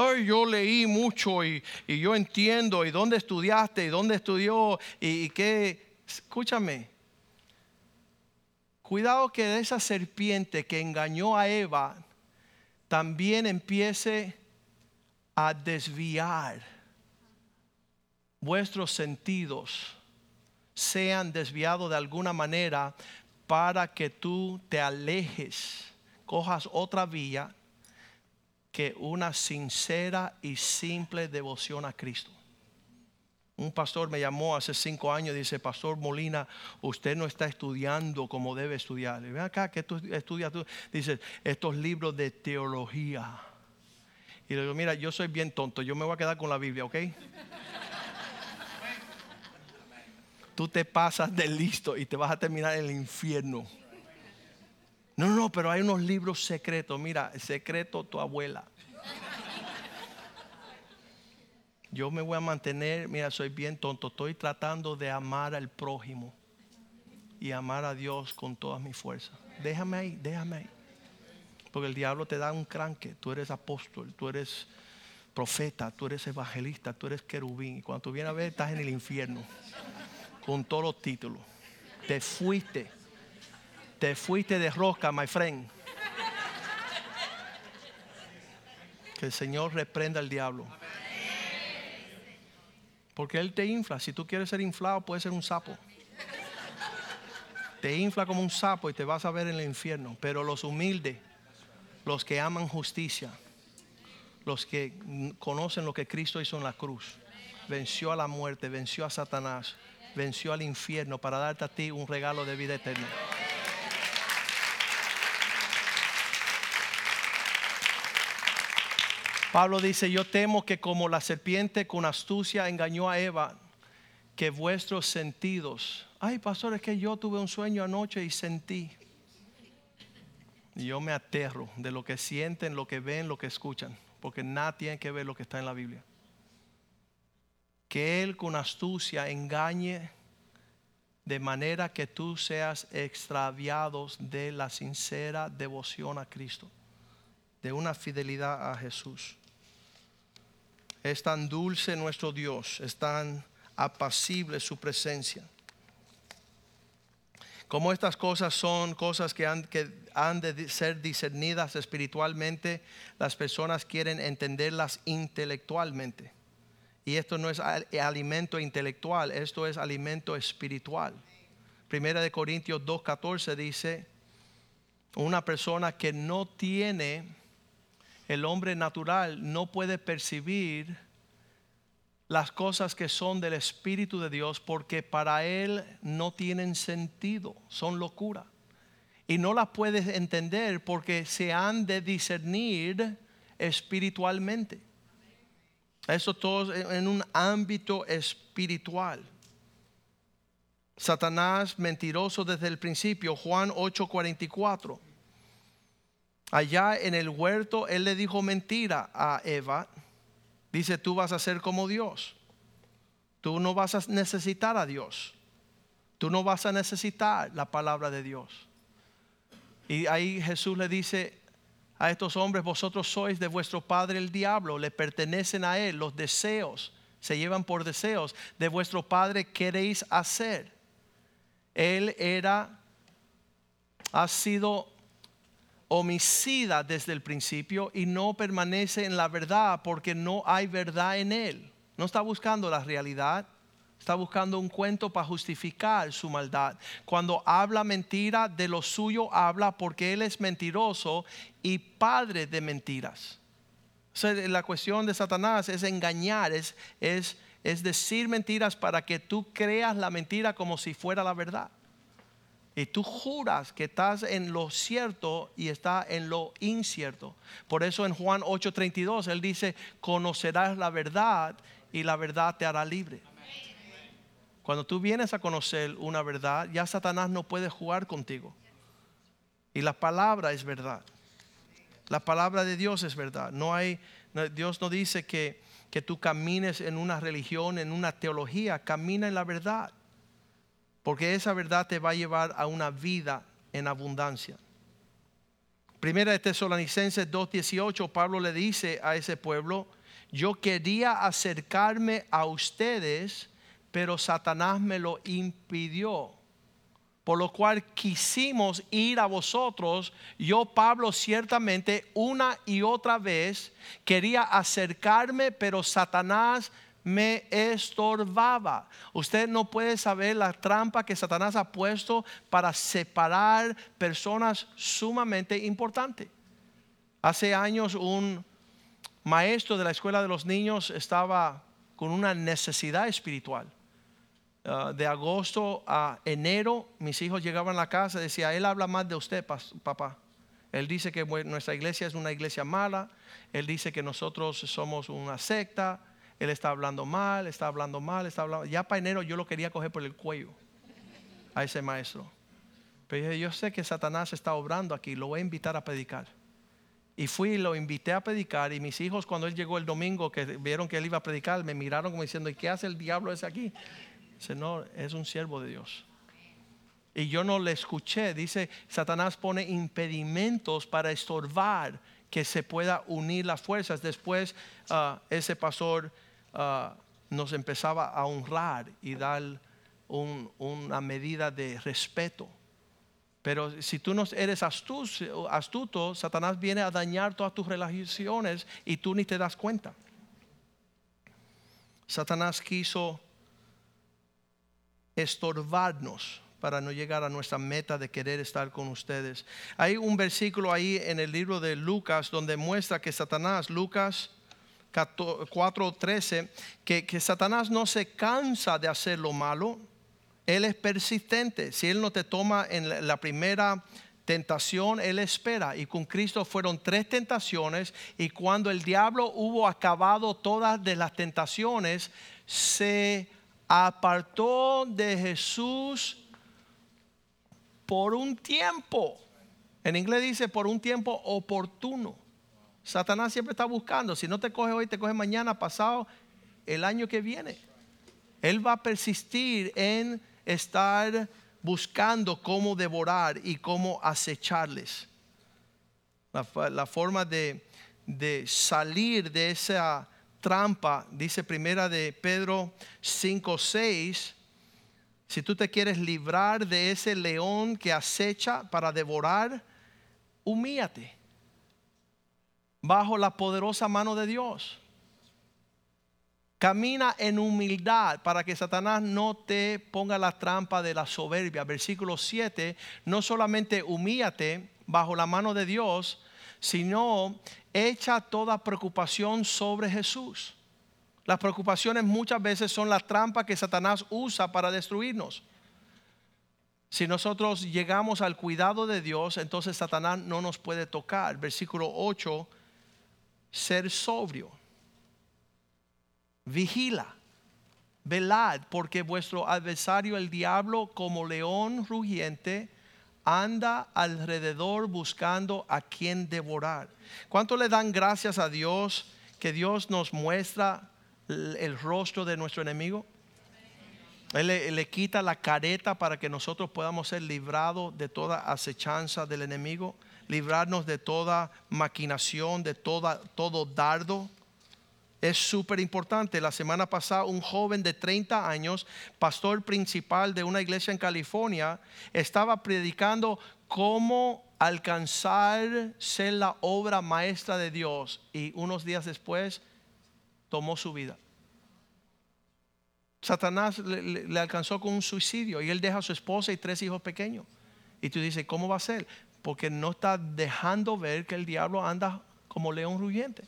Ay, yo leí mucho y, yo entiendo y dónde estudiaste y dónde estudió y, y qué. Escúchame. Cuidado que esa serpiente que engañó a Eva también empiece a desviar vuestros sentidos, sean desviados de alguna manera para que tú te alejes, cojas otra vía que una sincera y simple devoción a Cristo. Un pastor me llamó hace cinco años y dice, Pastor Molina, usted no está estudiando como debe estudiar. Ven acá, que tú estudias tú. Dice, estos libros de teología y le digo, mira, yo soy bien tonto, yo me voy a quedar con la Biblia, ¿ok? Tú te pasas de listo y te vas a terminar en el infierno. No, no, pero hay unos libros secretos. Mira, secreto tu abuela. Yo me voy a mantener, mira, soy bien tonto, estoy tratando de amar al prójimo y amar a Dios con todas mis fuerzas. Déjame ahí, déjame ahí. Porque el diablo te da un cranque, tú eres apóstol, tú eres profeta, tú eres evangelista, tú eres querubín. Y cuando tú vienes a ver, estás en el infierno con todos los títulos. Te fuiste, te fuiste de rosca, my friend. Que el Señor reprenda al diablo. Porque Él te infla. Si tú quieres ser inflado, puedes ser un sapo. Te infla como un sapo y te vas a ver en el infierno. Pero los humildes, los que aman justicia, los que conocen lo que Cristo hizo en la cruz, venció a la muerte, venció a Satanás, venció al infierno para darte a ti un regalo de vida eterna. Pablo dice, yo temo que como la serpiente con astucia engañó a Eva, que vuestros sentidos, ay pastor, es que yo tuve un sueño anoche y sentí. Yo me aterro de lo que sienten, lo que ven, lo que escuchan, porque nada tiene que ver lo que está en la Biblia. Que Él con astucia engañe de manera que tú seas extraviados de la sincera devoción a Cristo, de una fidelidad a Jesús. Es tan dulce nuestro Dios, es tan apacible su presencia. Como estas cosas son cosas que han, que han de ser discernidas espiritualmente, las personas quieren entenderlas intelectualmente. Y esto no es alimento intelectual, esto es alimento espiritual. Primera de Corintios 2.14 dice, una persona que no tiene el hombre natural no puede percibir las cosas que son del Espíritu de Dios porque para él no tienen sentido, son locura. Y no las puedes entender porque se han de discernir espiritualmente. Eso todo en un ámbito espiritual. Satanás mentiroso desde el principio, Juan 8:44. Allá en el huerto, él le dijo mentira a Eva. Dice, tú vas a ser como Dios. Tú no vas a necesitar a Dios. Tú no vas a necesitar la palabra de Dios. Y ahí Jesús le dice a estos hombres, vosotros sois de vuestro padre el diablo, le pertenecen a él, los deseos se llevan por deseos de vuestro padre queréis hacer. Él era, ha sido homicida desde el principio y no permanece en la verdad porque no hay verdad en él. No está buscando la realidad, está buscando un cuento para justificar su maldad. Cuando habla mentira, de lo suyo habla porque él es mentiroso y padre de mentiras. la cuestión de Satanás es engañar, es, es, decir mentiras para que tú creas la mentira como si fuera la verdad. Y tú juras que estás en lo cierto y está en lo incierto. Por eso en Juan 8:32 él dice, conocerás la verdad y la verdad te hará libre. Cuando tú vienes a conocer una verdad, ya Satanás no puede jugar contigo. Y la palabra es verdad. La palabra de Dios es verdad. No hay, Dios no dice que, que tú camines en una religión, en una teología. Camina en la verdad porque esa verdad te va a llevar a una vida en abundancia. Primera de Tesalonicenses 2:18, Pablo le dice a ese pueblo, yo quería acercarme a ustedes, pero Satanás me lo impidió. Por lo cual quisimos ir a vosotros. Yo, Pablo, ciertamente una y otra vez quería acercarme, pero Satanás me estorbaba. Usted no puede saber la trampa que Satanás ha puesto para separar personas sumamente importantes. Hace años un maestro de la escuela de los niños estaba con una necesidad espiritual. Ah, de agosto a enero mis hijos llegaban a la casa y decía, él habla más de usted, papá. Él dice que nuestra iglesia es una iglesia mala. Él dice que nosotros somos una secta él está hablando mal, está hablando mal, está hablando. Ya para enero yo lo quería coger por el cuello a ese maestro. Pero yo sé que Satanás está obrando aquí, lo voy a invitar a predicar. Y fui y lo invité a predicar. Y mis hijos, cuando él llegó el domingo, que vieron que él iba a predicar, me miraron como diciendo: ¿Y qué hace el diablo ese aquí? No, es un siervo de Dios. Y yo no le escuché. Dice: Satanás pone impedimentos para estorbar que se pueda unir las fuerzas. Después, ah, ese pastor ah, nos empezaba a honrar y dar una medida de respeto. Pero si tú no eres astuto, astuto, Satanás viene a dañar todas tus relaciones y tú ni te das cuenta. Satanás quiso estorbarnos para no llegar a nuestra meta de querer estar con ustedes. Hay un versículo ahí en el libro de Lucas donde muestra que Satanás, Lucas 4:13, que, que Satanás no se cansa de hacer lo malo, él es persistente. Si Él no te toma en la primera tentación, Él espera. Y con Cristo fueron tres tentaciones. Y cuando el diablo hubo acabado todas de las tentaciones, se apartó de Jesús por un tiempo. En inglés dice por un tiempo oportuno. Satanás siempre está buscando. Si no te coge hoy, te coge mañana, pasado, el año que viene. Él va a persistir en estar buscando cómo devorar y cómo acecharles. La, forma de, de, salir de esa trampa, dice primera de Pedro 5, 6, si tú te quieres librar de ese león que acecha para devorar, humíate bajo la poderosa mano de Dios. Camina en humildad para que Satanás no te ponga la trampa de la soberbia. Versículo 7, no solamente humíate bajo la mano de Dios, sino echa toda preocupación sobre Jesús. Las preocupaciones muchas veces son la trampa que Satanás usa para destruirnos. Si nosotros llegamos al cuidado de Dios, entonces Satanás no nos puede tocar. Versículo 8, ser sobrio vigila, velad, porque vuestro adversario el diablo como león rugiente anda alrededor buscando a quien devorar. ¿Cuánto le dan gracias a Dios que Dios nos muestra el rostro de nuestro enemigo? Él le, quita la careta para que nosotros podamos ser librados de toda acechanza del enemigo, librarnos de toda maquinación, de toda, todo dardo es súper importante. La semana pasada un joven de 30 años, pastor principal de una iglesia en California, estaba predicando cómo alcanzar ser la obra maestra de Dios y unos días después tomó su vida. Satanás le, alcanzó con un suicidio y él deja a su esposa y tres hijos pequeños. Y tú dices, ¿cómo va a ser? Porque no está dejando ver que el diablo anda como león rugiente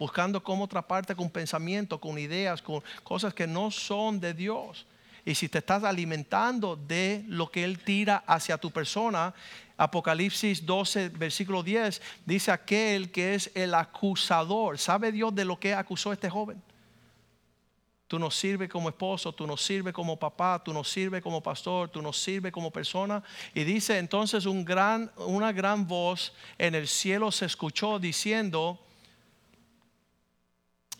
buscando cómo atraparte con pensamientos, con ideas, con cosas que no son de Dios. Y si te estás alimentando de lo que Él tira hacia tu persona, Apocalipsis 12, versículo 10, dice aquel que es el acusador. ¿Sabe Dios de lo que acusó este joven? Tú nos sirves como esposo, tú nos sirves como papá, tú nos sirves como pastor, tú nos sirves como persona. Y dice entonces una gran voz en el cielo se escuchó diciendo,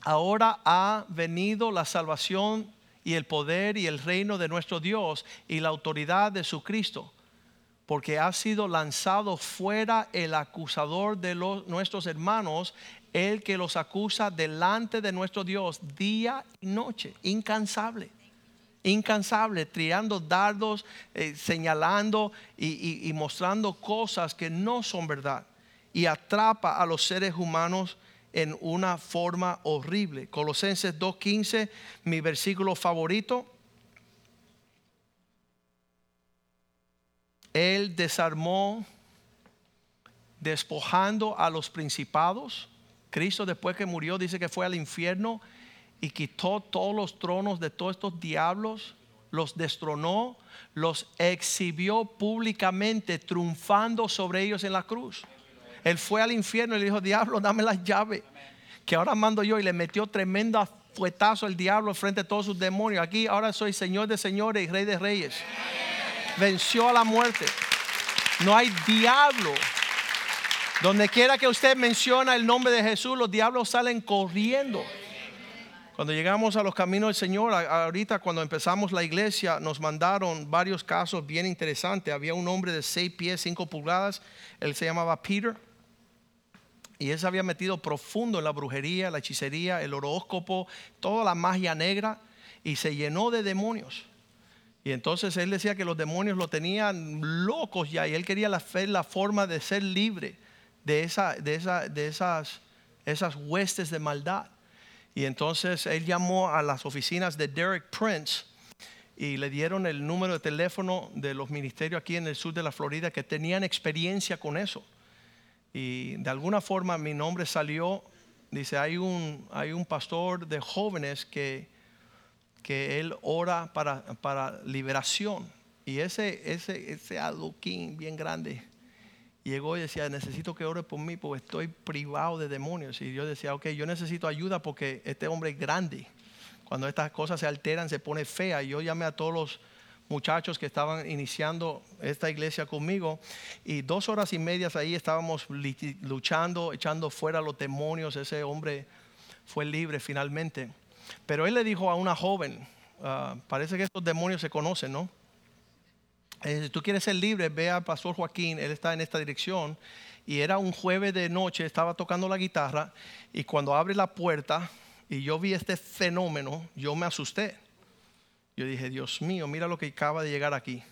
ahora ha venido la salvación y el poder y el reino de nuestro Dios y la autoridad de su Cristo, porque ha sido lanzado fuera el acusador de nuestros hermanos, el que los acusa delante de nuestro Dios día y noche, incansable. Incansable, tirando dardos, eh, señalando y mostrando cosas que no son verdad. Y atrapa a los seres humanos en una forma horrible. Colosenses 2.15, mi versículo favorito. Él desarmó despojando a los principados. Cristo después que murió dice que fue al infierno y quitó todos los tronos de todos estos diablos, los destronó, los exhibió públicamente, triunfando sobre ellos en la cruz. Él fue al infierno y le dijo, diablo, dame las llaves, que ahora mando yo. Y le metió tremendo fuetazo al diablo frente a todos sus demonios. Aquí ahora soy Señor de señores y Rey de reyes. Venció a la muerte. No hay diablo. Donde quiera que usted menciona el nombre de Jesús, los diablos salen corriendo. Cuando llegamos a los caminos del Señor, ahorita cuando empezamos la iglesia, nos mandaron varios casos bien interesantes. Había un hombre de 6 pies, 5 pulgadas, él se llamaba Peter. Y él se había metido profundo en la brujería, la hechicería, el horóscopo, toda la magia negra y se llenó de demonios. Y entonces él decía que los demonios lo tenían locos ya y él quería la, fe, la forma de ser libre de, esa, de, esa, de esas, esas huestes de maldad. Y entonces él llamó a las oficinas de Derek Prince y le dieron el número de teléfono de los ministerios aquí en el sur de la Florida que tenían experiencia con eso. Y de alguna forma mi nombre salió, dice, hay un, hay un pastor de jóvenes que, que él ora para, para liberación. Y ese, ese, ese aduquín bien grande llegó y decía, necesito que ore por mí porque estoy privado de demonios. Y yo decía, ok, yo necesito ayuda porque este hombre es grande. Cuando estas cosas se alteran, se pone fea. Yo llamé a todos los muchachos que estaban iniciando esta iglesia conmigo y dos horas y medias ahí estábamos luchando, echando fuera los demonios. Ese hombre fue libre finalmente. Pero él le dijo a una joven, ah, parece que estos demonios se conocen, ¿no? Eh, si tú quieres ser libre, ve al pastor Joaquín, él está en esta dirección. Y era un jueves de noche, estaba tocando la guitarra y cuando abre la puerta y yo vi este fenómeno, yo me asusté. Yo dije, Dios mío, mira lo que acaba de llegar aquí.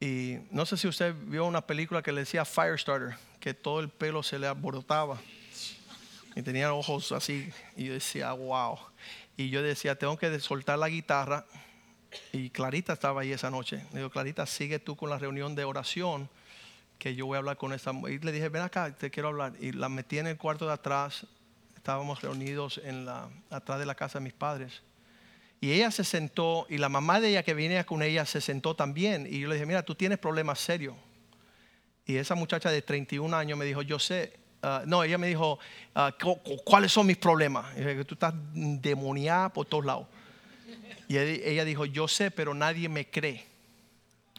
Y no sé si usted vio una película que le decía Firestarter, que todo el pelo se le aborotaba y tenía ojos así. Y yo decía, wow. Y yo decía, tengo que soltar la guitarra y Clarita estaba ahí esa noche. Le digo, Clarita, sigue tú con la reunión de oración que yo voy a hablar con esta Y le dije, ven acá, te quiero hablar. Y la metí en el cuarto de atrás. Estábamos reunidos en la, atrás de la casa de mis padres. Y ella se sentó, y la mamá de ella que venía con ella se sentó también. Y yo le dije, mira, tú tienes problemas serios. Y esa muchacha de 31 años me dijo, yo sé. Ah, no, ella me dijo, ah, ¿cuáles son mis problemas? Y dije, tú estás demoniada por todos lados. Y ella dijo, yo sé, pero nadie me cree.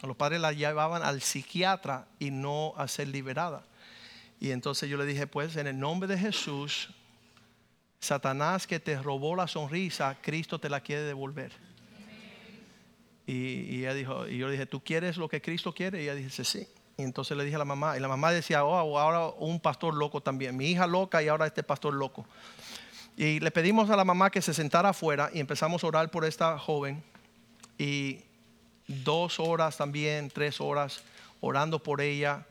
Los padres la llevaban al psiquiatra y no a ser liberada. Y entonces yo le dije, pues en el nombre de Jesús, Satanás que te robó la sonrisa, Cristo te la quiere devolver. Y, ella dijo, y yo le dije, ¿tú quieres lo que Cristo quiere? Y ella dice, sí. Y entonces le dije a la mamá, y la mamá decía, oh, ahora un pastor loco también. Mi hija loca y ahora este pastor loco. Y le pedimos a la mamá que se sentara afuera y empezamos a orar por esta joven. Y dos horas también, tres horas, orando por ella.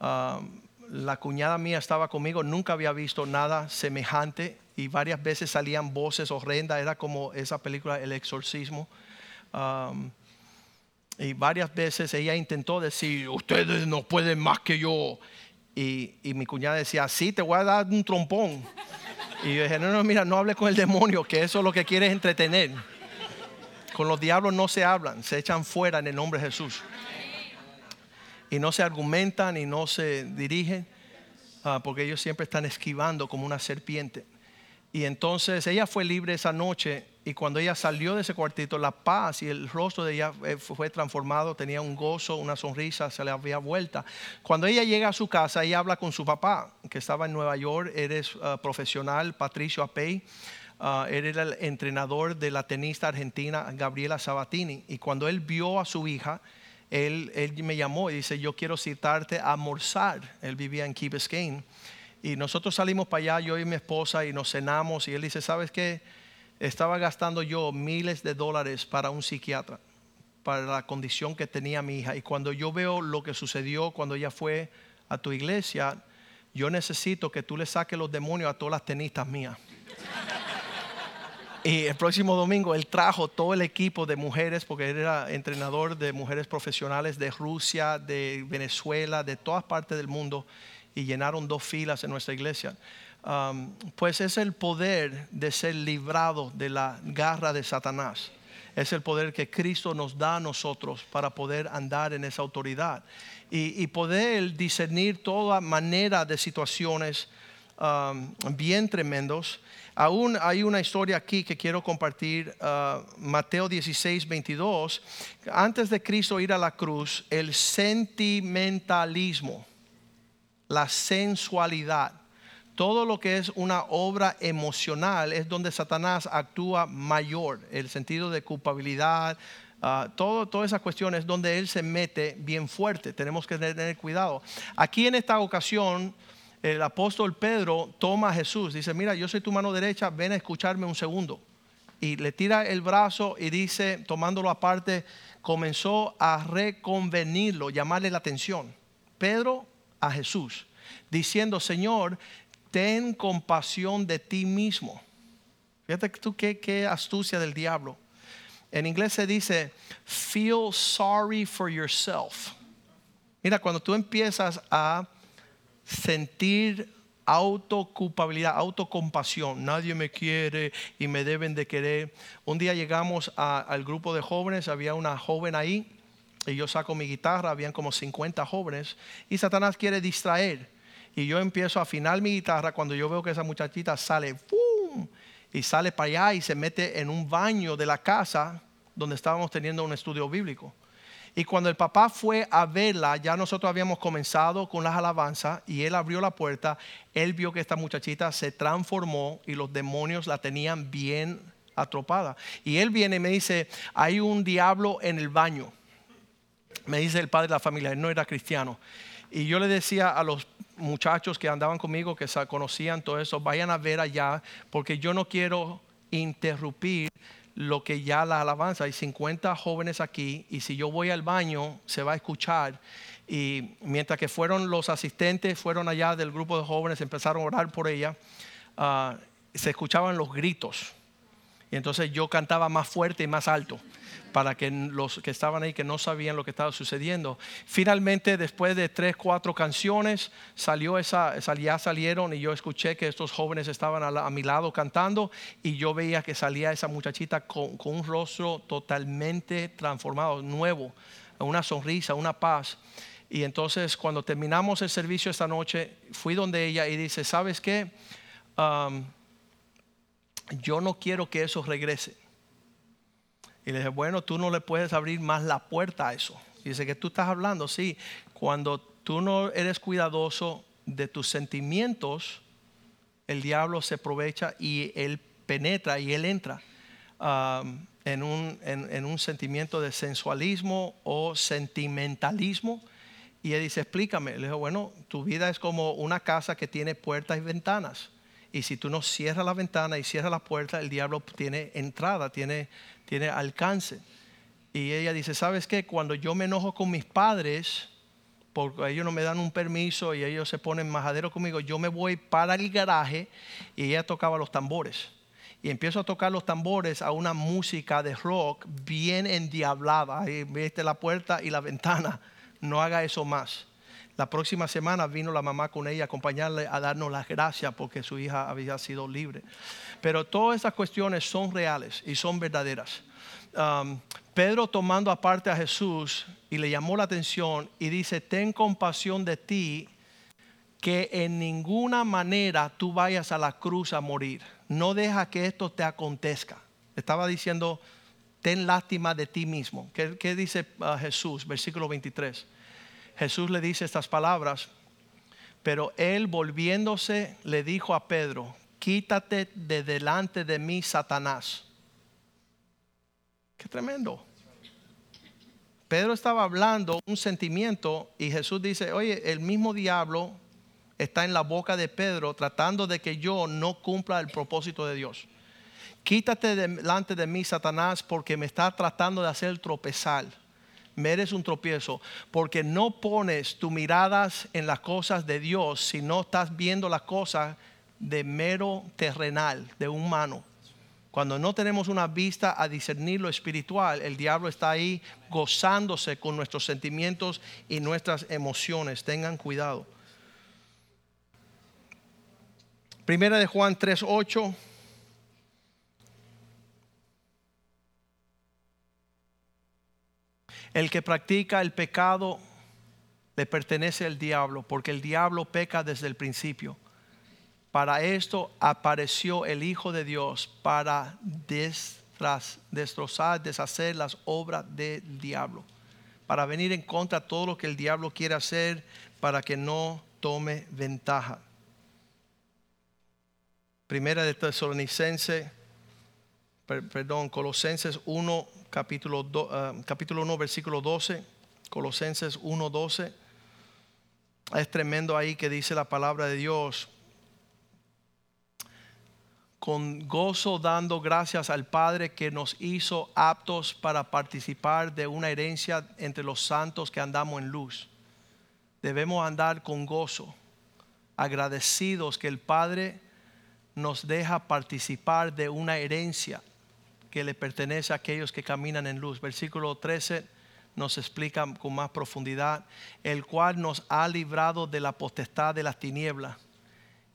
Um, la cuñada mía estaba conmigo, nunca había visto nada semejante y varias veces salían voces horrendas, era como esa película El exorcismo. Um, y varias veces ella intentó decir, ustedes no pueden más que yo. Y, mi cuñada decía, sí, te voy a dar un trompón. Y yo dije, no, no, mira, no hable con el demonio, que eso es lo que quiere es entretener. Con los diablos no se hablan, se echan fuera en el nombre de Jesús. Y no se argumentan y no se dirigen, ah, porque ellos siempre están esquivando como una serpiente. Y entonces ella fue libre esa noche y cuando ella salió de ese cuartito, la paz y el rostro de ella eh, fue transformado, tenía un gozo, una sonrisa, se le había vuelta. Cuando ella llega a su casa, ella habla con su papá, que estaba en Nueva York, eres ah, profesional, Patricio Apey. Uh, era el entrenador de la tenista argentina Gabriela Sabatini. Y cuando él vio a su hija, él, él me llamó y dice, yo quiero citarte a almorzar. Él vivía en Key. Y nosotros salimos para allá, yo y mi esposa, y nos cenamos. Y él dice, ¿sabes qué? Estaba gastando yo miles de dólares para un psiquiatra, para la condición que tenía mi hija. Y cuando yo veo lo que sucedió cuando ella fue a tu iglesia, yo necesito que tú le saques los demonios a todas las tenistas mías. Y el próximo domingo él trajo todo el equipo de mujeres, porque él era entrenador de mujeres profesionales de Rusia, de Venezuela, de todas partes del mundo y llenaron dos filas en nuestra iglesia. Um, pues es el poder de ser librado de la garra de Satanás. Es el poder que Cristo nos da a nosotros para poder andar en esa autoridad y, poder discernir toda manera de situaciones um, bien tremendos. Aún hay una historia aquí que quiero compartir, uh, Mateo 16, 22. Antes de Cristo ir a la cruz, el sentimentalismo, la sensualidad, todo lo que es una obra emocional es donde Satanás actúa mayor, el sentido de culpabilidad, uh, todo, todas esas cuestiones donde él se mete bien fuerte. Tenemos que tener cuidado. Aquí en esta ocasión el apóstol Pedro toma a Jesús, dice, mira, yo soy tu mano derecha, ven a escucharme un segundo. Y le tira el brazo y dice, tomándolo aparte, comenzó a reconvenirlo, llamarle la atención. Pedro a Jesús, diciendo, Señor, ten compasión de ti mismo. Fíjate tú qué, astucia del diablo. En inglés se dice, feel sorry for yourself. Mira, cuando tú empiezas a sentir autoculpabilidad, autocompasión. Nadie me quiere y me deben de querer. Un día llegamos al grupo de jóvenes, había una joven ahí y yo saco mi guitarra, habían como 50 jóvenes y Satanás quiere distraer. Y yo empiezo a afinar mi guitarra cuando yo veo que esa muchachita sale, ¡pum! y sale para allá y se mete en un baño de la casa donde estábamos teniendo un estudio bíblico. Y cuando el papá fue a verla, ya nosotros habíamos comenzado con las alabanzas y él abrió la puerta, él vio que esta muchachita se transformó y los demonios la tenían bien atropada. Y él viene y me dice, hay un diablo en el baño. Me dice el padre de la familia, él no era cristiano. Y yo le decía a los muchachos que andaban conmigo, que conocían todo eso, vayan a ver allá, porque yo no quiero interrumpir lo que ya la alabanza, hay 50 jóvenes aquí y si yo voy al baño se va a escuchar. Y mientras que fueron los asistentes, fueron allá del grupo de jóvenes, empezaron a orar por ella, ah, se escuchaban los gritos. Y entonces yo cantaba más fuerte y más alto para que los que estaban ahí que no sabían lo que estaba sucediendo. Finalmente, después de tres, cuatro canciones, salió esa, ya salieron y yo escuché que estos jóvenes estaban a, mi lado cantando y yo veía que salía esa muchachita con, un rostro totalmente transformado, nuevo, una sonrisa, una paz. Y entonces cuando terminamos el servicio esta noche, fui donde ella y dice, ¿sabes qué? Yo no quiero que eso regrese y le dije, bueno, tú no le puedes abrir más la puerta a eso. Y dice que tú estás hablando, sí, cuando tú no eres cuidadoso de tus sentimientos, el diablo se aprovecha y él penetra y él entra um, en, un, en, un sentimiento de sensualismo o sentimentalismo. Y él dice, explícame. Le dijo, bueno, tu vida es como una casa que tiene puertas y ventanas. Y si tú no cierras la ventana y cierras la puerta, el diablo tiene entrada, tiene, tiene alcance. Y ella dice, ¿sabes qué? Cuando yo me enojo con mis padres, porque ellos no me dan un permiso y ellos se ponen majadero conmigo, yo me voy para el garaje y ella tocaba los tambores. Y empiezo a tocar los tambores a una música de rock bien endiablada. Ahí viste la puerta y la ventana. No haga eso más. La próxima semana vino la mamá con ella a acompañarle a darnos las gracias porque su hija había sido libre. Pero todas estas cuestiones son reales y son verdaderas. Um, Pedro tomando aparte a Jesús y le llamó la atención y dice, ten compasión de ti, que en ninguna manera tú vayas a la cruz a morir. No deja que esto te acontezca. Estaba diciendo, ten lástima de ti mismo. ¿Qué, dice uh, Jesús? Versículo 23. Jesús le dice estas palabras, pero él volviéndose le dijo a Pedro, quítate de delante de mí, Satanás. Qué tremendo. Pedro estaba hablando un sentimiento y Jesús dice, oye, el mismo diablo está en la boca de Pedro tratando de que yo no cumpla el propósito de Dios. Quítate delante de mí, Satanás, porque me está tratando de hacer tropezar. Eres un tropiezo, porque no pones tus miradas en las cosas de Dios, si no estás viendo las cosas de mero terrenal, de humano. Cuando no tenemos una vista a discernir lo espiritual, el diablo está ahí gozándose con nuestros sentimientos y nuestras emociones. Tengan cuidado. Primera de Juan 3:8. El que practica el pecado le pertenece al diablo, porque el diablo peca desde el principio. Para esto apareció el Hijo de Dios para destrozar, deshacer las obras del diablo, para venir en contra de todo lo que el diablo quiere hacer, para que no tome ventaja. Primera de Tesalonicense, per- perdón, Colosenses 1, capítulo, do- ah, capítulo 1, versículo 12. Colosenses 1, 12. Es tremendo ahí que dice la palabra de Dios. Con gozo dando gracias al Padre que nos hizo aptos para participar de una herencia entre los santos que andamos en luz. Debemos andar con gozo, agradecidos que el Padre nos deja participar de una herencia que le pertenece a aquellos que caminan en luz. Versículo 13 nos explica con más profundidad, el cual nos ha librado de la potestad de las tinieblas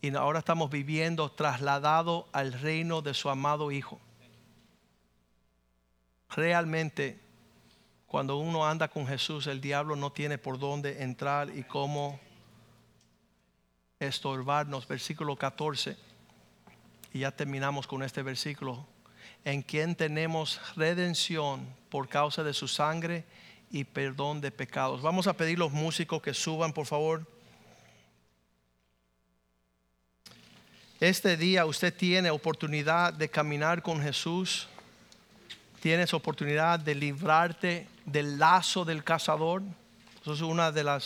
y ahora estamos viviendo trasladado al reino de su amado Hijo. Realmente, cuando uno anda con Jesús, el diablo no tiene por dónde entrar y cómo estorbarnos. Versículo 14. Y ya terminamos con este versículo. En quien tenemos redención por causa de su sangre y perdón de pecados. Vamos a pedir los músicos que suban, por favor. Este día usted tiene oportunidad de caminar con Jesús. Tienes oportunidad de librarte del lazo del cazador. Eso es uno de,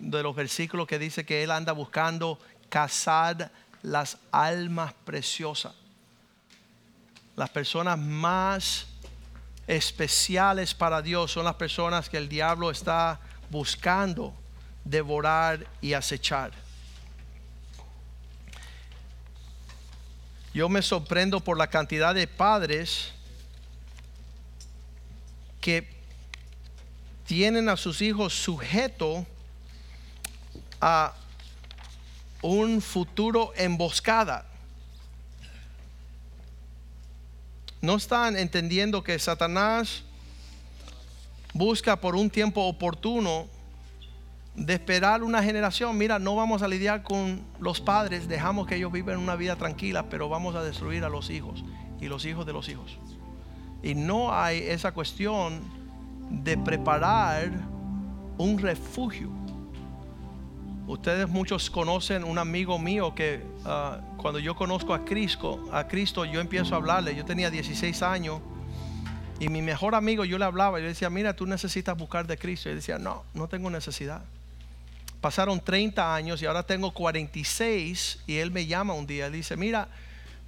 de los versículos que dice que Él anda buscando cazar las almas preciosas. Las personas más especiales para Dios son las personas que el diablo está buscando devorar y acechar. Yo me sorprendo por la cantidad de padres que tienen a sus hijos sujetos a un futuro emboscada. No están entendiendo que Satanás busca por un tiempo oportuno de esperar una generación. Mira, no vamos a lidiar con los padres, dejamos que ellos vivan una vida tranquila, pero vamos a destruir a los hijos y los hijos de los hijos. Y no hay esa cuestión de preparar un refugio. Ustedes muchos conocen un amigo mío que ah, cuando yo conozco a Cristo, a Cristo yo empiezo a hablarle. Yo tenía 16 años y mi mejor amigo yo le hablaba y le decía, mira, tú necesitas buscar de Cristo. Y él decía, no, no tengo necesidad. Pasaron 30 años y ahora tengo 46 y él me llama un día y dice, mira,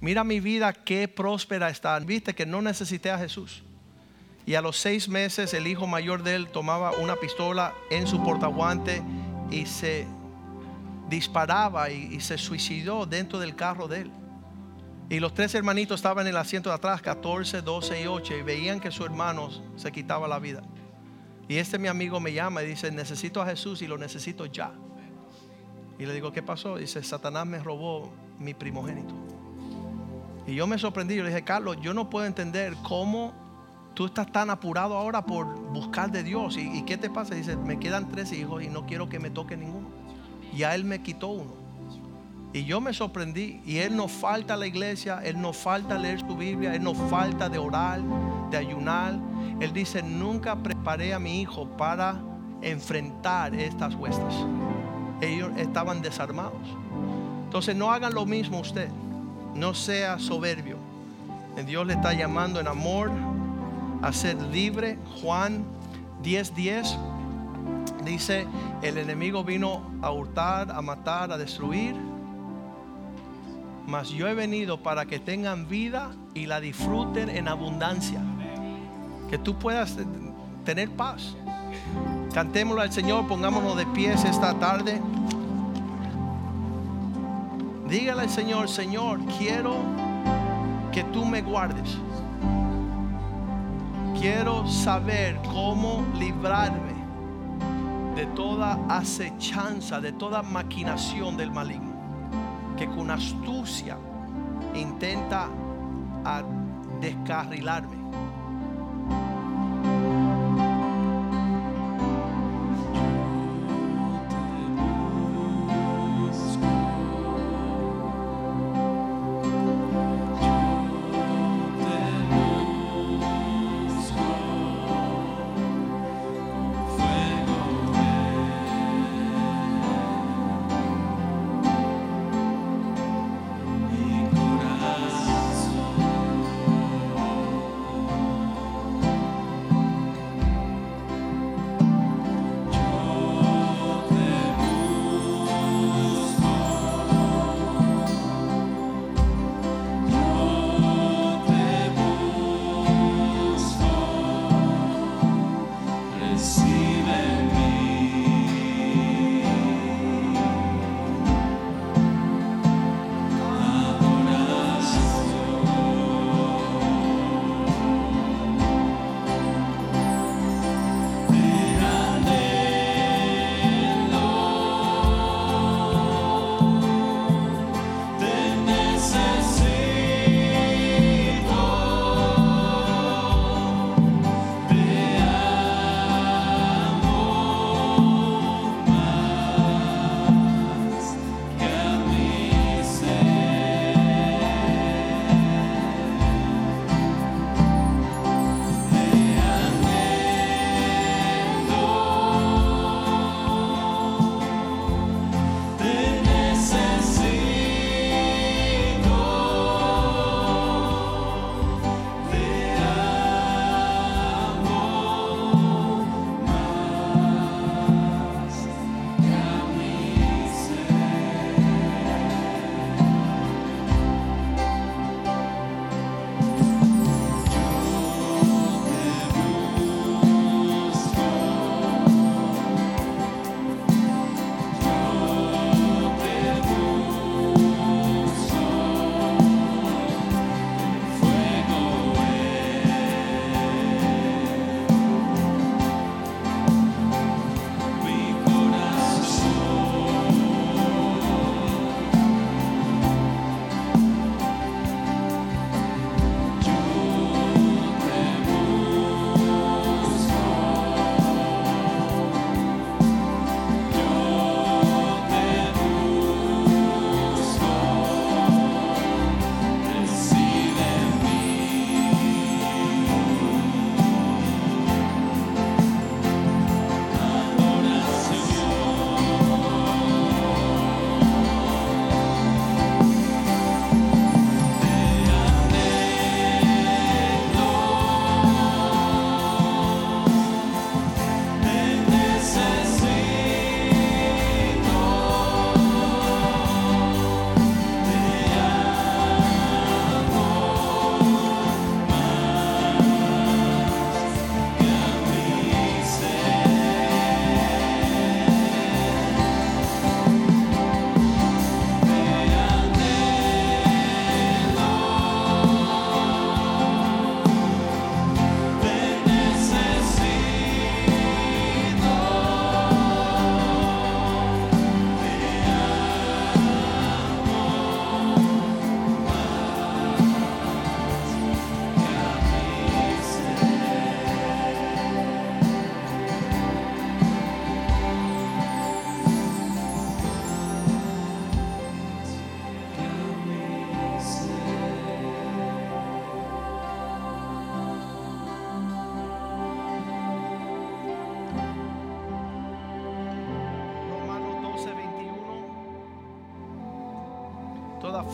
mira mi vida qué próspera está. Viste que no necesité a Jesús. Y a los seis meses el hijo mayor de él tomaba una pistola en su portaguante y se disparaba y, se suicidó dentro del carro de él. Y los tres hermanitos estaban en el asiento de atrás, 14, 12 y 8, y veían que su hermano se quitaba la vida. Y este mi amigo me llama y dice, necesito a Jesús y lo necesito ya. Y le digo, ¿qué pasó? Dice, Satanás me robó mi primogénito. Y yo me sorprendí, yo le dije, Carlos, yo no puedo entender cómo tú estás tan apurado ahora por buscar de Dios. ¿Y, y qué te pasa? Dice, me quedan tres hijos y no quiero que me toque ninguno. Ya él me quitó uno. Y yo me sorprendí. Y él no falta a la iglesia, él no falta a leer su Biblia, él no falta de orar, de ayunar. Él dice, nunca preparé a mi hijo para enfrentar estas huestes. Ellos estaban desarmados. Entonces no hagan lo mismo usted. No sea soberbio. Dios le está llamando en amor a ser libre. Juan 10:10 10, dice, el enemigo vino a hurtar, a matar, a destruir. Mas yo he venido para que tengan vida y la disfruten en abundancia. Que tú puedas tener paz. Cantémoslo al Señor, pongámonos de pies esta tarde. Dígale al Señor, Señor, quiero que tú me guardes. Quiero saber cómo librarme de toda acechanza, de toda maquinación del maligno, que con astucia intenta a descarrilarme.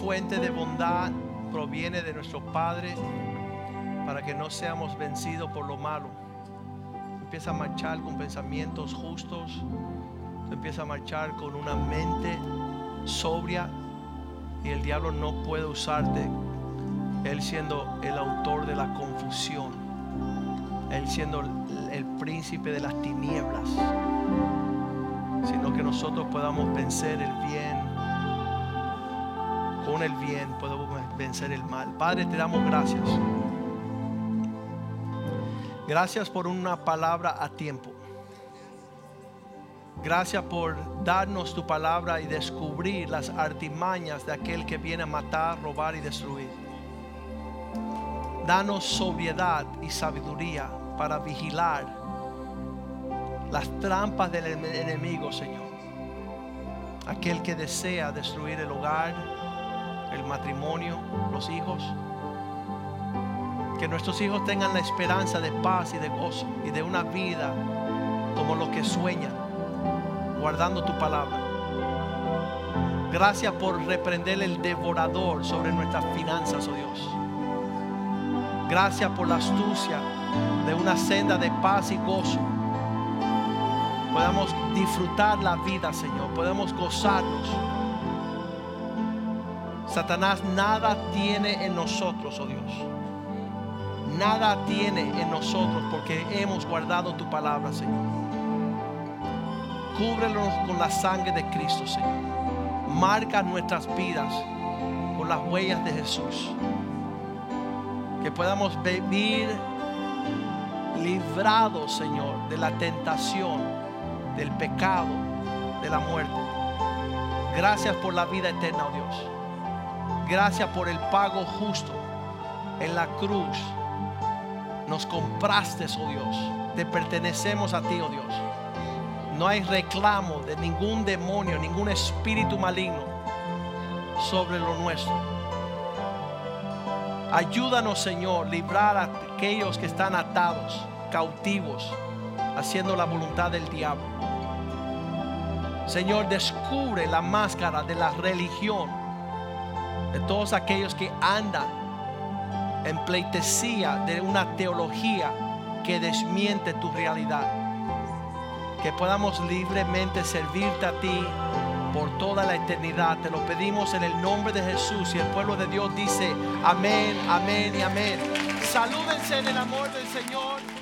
Fuente de bondad proviene de nuestro Padre para que no seamos vencidos por lo malo. Empieza a marchar con pensamientos justos. Empieza a marchar con una mente sobria y el diablo no puede usarte. Él siendo el autor de la confusión. Él siendo el príncipe de las tinieblas. Sino que nosotros podamos vencer el bien. Con el bien podemos vencer el mal. Padre, te damos gracias. Gracias por una palabra a tiempo. Gracias por darnos tu palabra y descubrir las artimañas de aquel que viene a matar, robar y destruir. Danos sobriedad y sabiduría para vigilar las trampas del enemigo, Señor. Aquel que desea destruir el hogar, el matrimonio, los hijos. Que nuestros hijos tengan la esperanza de paz y de gozo y de una vida como los que sueñan guardando tu palabra. Gracias por reprender el devorador sobre nuestras finanzas, oh Dios. Gracias por la astucia de una senda de paz y gozo. Podamos disfrutar la vida, Señor. Podemos gozarnos. Satanás nada tiene en nosotros, oh Dios. Nada tiene en nosotros porque hemos guardado tu palabra, Señor. Cúbrelos con la sangre de Cristo, Señor. Marca nuestras vidas con las huellas de Jesús. Que podamos vivir librados, Señor, de la tentación, del pecado, de la muerte. Gracias por la vida eterna, oh Dios. Gracias por el pago justo en la cruz. Nos compraste, oh Dios. Te pertenecemos a ti, oh Dios. No hay reclamo de ningún demonio, ningún espíritu maligno sobre lo nuestro. Ayúdanos, Señor, librar a aquellos que están atados, cautivos, haciendo la voluntad del diablo. Señor, descubre la máscara de la religión de todos aquellos que andan en pleitesía de una teología que desmiente tu realidad que podamos libremente servirte a ti por toda la eternidad. Te lo pedimos en el nombre de Jesús y el pueblo de Dios dice amén, amén y amén. Salúdense en el amor del Señor.